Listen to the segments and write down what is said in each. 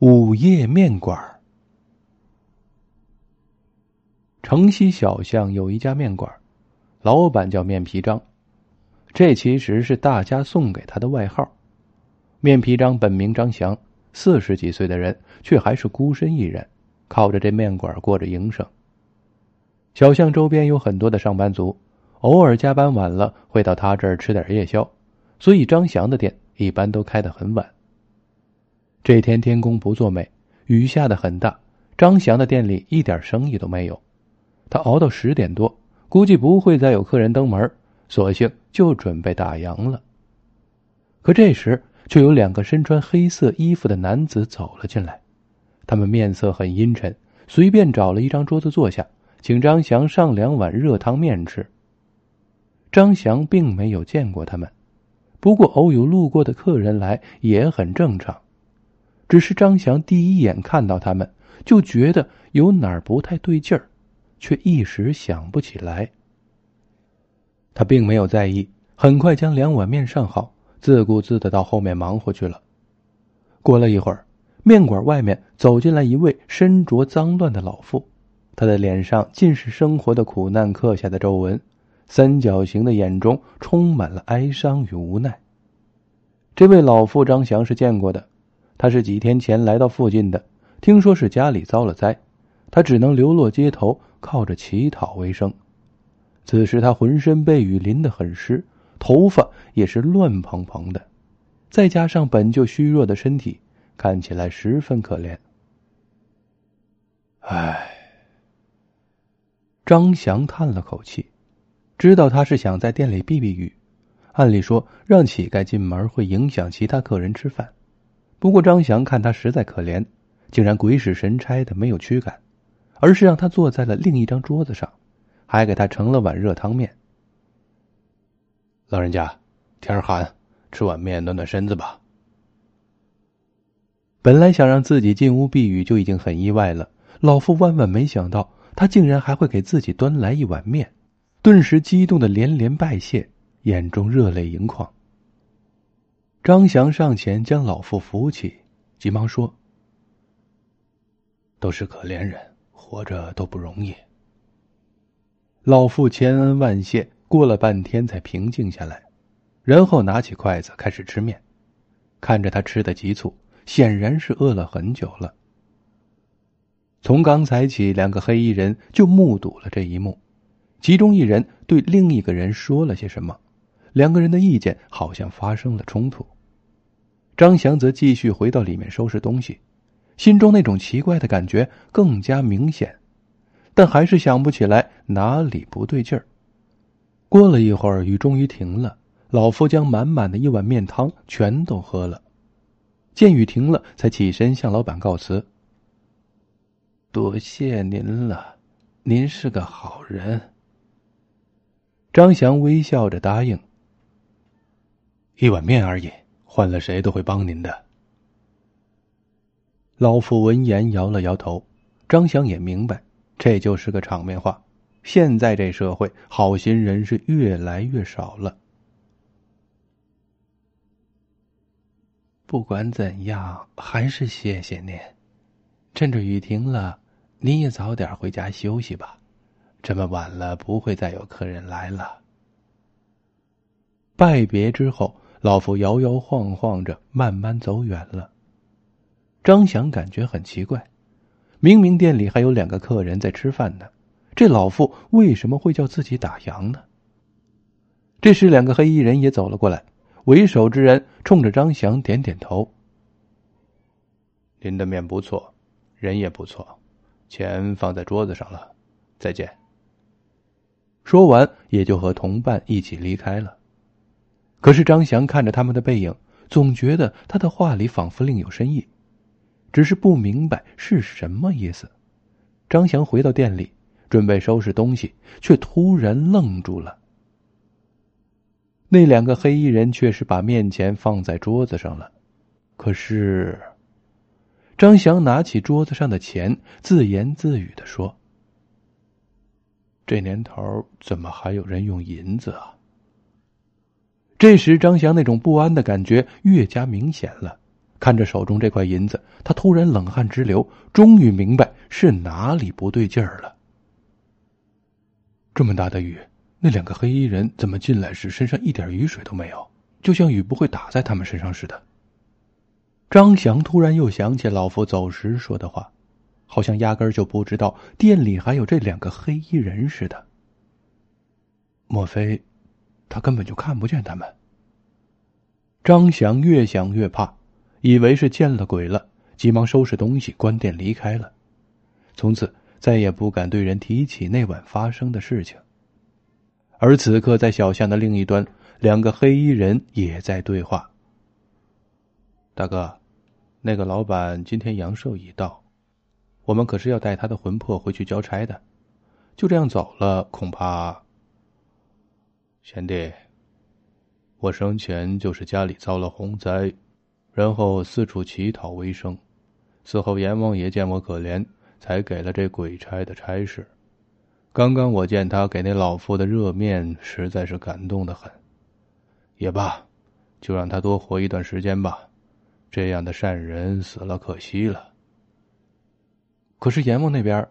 午夜面馆。城西小巷有一家面馆，老板叫面皮张，这其实是大家送给他的外号。面皮张本名张翔，四十几岁的人，却还是孤身一人，靠着这面馆过着营生。小巷周边有很多的上班族，偶尔加班晚了会到他这儿吃点夜宵，所以张翔的店一般都开得很晚。这天天公不作美，雨下的很大，张祥的店里一点生意都没有。他熬到十点多，估计不会再有客人登门，索性就准备打烊了。可这时，却有两个身穿黑色衣服的男子走了进来，他们面色很阴沉，随便找了一张桌子坐下，请张祥上两碗热汤面吃。张祥并没有见过他们，不过偶有路过的客人来也很正常。只是张翔第一眼看到他们，就觉得有哪儿不太对劲儿，却一时想不起来。他并没有在意，很快将两碗面上好，自顾自的到后面忙活去了。过了一会儿，面馆外面走进来一位身着脏乱的老妇，她的脸上尽是生活的苦难刻下的皱纹，三角形的眼中充满了哀伤与无奈。这位老妇张翔是见过的。他是几天前来到附近的，听说是家里遭了灾，他只能流落街头，靠着乞讨为生。此时他浑身被雨淋得很湿，头发也是乱蓬蓬的，再加上本就虚弱的身体，看起来十分可怜。唉，张翔叹了口气，知道他是想在店里避避雨。按理说，让乞丐进门会影响其他客人吃饭。不过张翔看他实在可怜，竟然鬼使神差的没有驱赶，而是让他坐在了另一张桌子上，还给他盛了碗热汤面。老人家，天寒，吃碗面暖暖身子吧。本来想让自己进屋避雨就已经很意外了，老夫万万没想到他竟然还会给自己端来一碗面，顿时激动的连连拜谢，眼中热泪盈眶。张翔上前将老妇扶起，急忙说：“都是可怜人，活着都不容易。”老妇千恩万谢，过了半天才平静下来，然后拿起筷子开始吃面，看着他吃的急促，显然是饿了很久了。从刚才起，两个黑衣人就目睹了这一幕，其中一人对另一个人说了些什么。两个人的意见好像发生了冲突。张翔则继续回到里面收拾东西，心中那种奇怪的感觉更加明显，但还是想不起来哪里不对劲儿。过了一会儿，雨终于停了，老夫将满满的一碗面汤全都喝了。见雨停了，才起身向老板告辞：“多谢您了，您是个好人。”张翔微笑着答应。一碗面而已，换了谁都会帮您的。老妇闻言摇了摇头，张翔也明白，这就是个场面话。现在这社会，好心人是越来越少了。不管怎样，还是谢谢您。趁着雨停了，你也早点回家休息吧。这么晚了，不会再有客人来了。拜别之后。老妇摇摇晃晃着慢慢走远了。张翔感觉很奇怪，明明店里还有两个客人在吃饭呢，这老妇为什么会叫自己打烊呢？这时，两个黑衣人也走了过来，为首之人冲着张翔点点头：“您的面不错，人也不错，钱放在桌子上了，再见。”说完，也就和同伴一起离开了。可是张翔看着他们的背影，总觉得他的话里仿佛另有深意，只是不明白是什么意思。张翔回到店里，准备收拾东西，却突然愣住了。那两个黑衣人却是把面钱放在桌子上了，可是，张翔拿起桌子上的钱，自言自语的说：“这年头怎么还有人用银子啊？”这时，张翔那种不安的感觉越加明显了。看着手中这块银子，他突然冷汗直流，终于明白是哪里不对劲儿了。这么大的雨，那两个黑衣人怎么进来时身上一点雨水都没有，就像雨不会打在他们身上似的？张翔突然又想起老夫走时说的话，好像压根儿就不知道店里还有这两个黑衣人似的。莫非，他根本就看不见他们？张翔越想越怕。以为是见了鬼了，急忙收拾东西，关店离开了。从此再也不敢对人提起那晚发生的事情。而此刻，在小巷的另一端，两个黑衣人也在对话。大哥，那个老板今天阳寿已到，我们可是要带他的魂魄回去交差的，就这样走了，恐怕……贤弟，我生前就是家里遭了洪灾。然后四处乞讨为生，死后阎王爷见我可怜，才给了这鬼差的差事。刚刚我见他给那老妇的热面，实在是感动的很。也罢，就让他多活一段时间吧。这样的善人死了可惜了。可是阎王那边，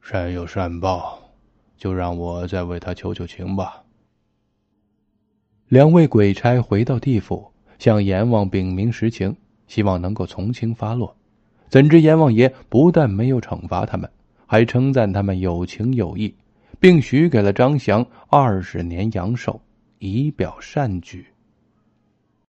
善有善报，就让我再为他求求情吧。两位鬼差回到地府。向阎王禀明实情，希望能够从轻发落。怎知阎王爷不但没有惩罚他们，还称赞他们有情有义，并许给了张翔二十年阳寿，以表善举。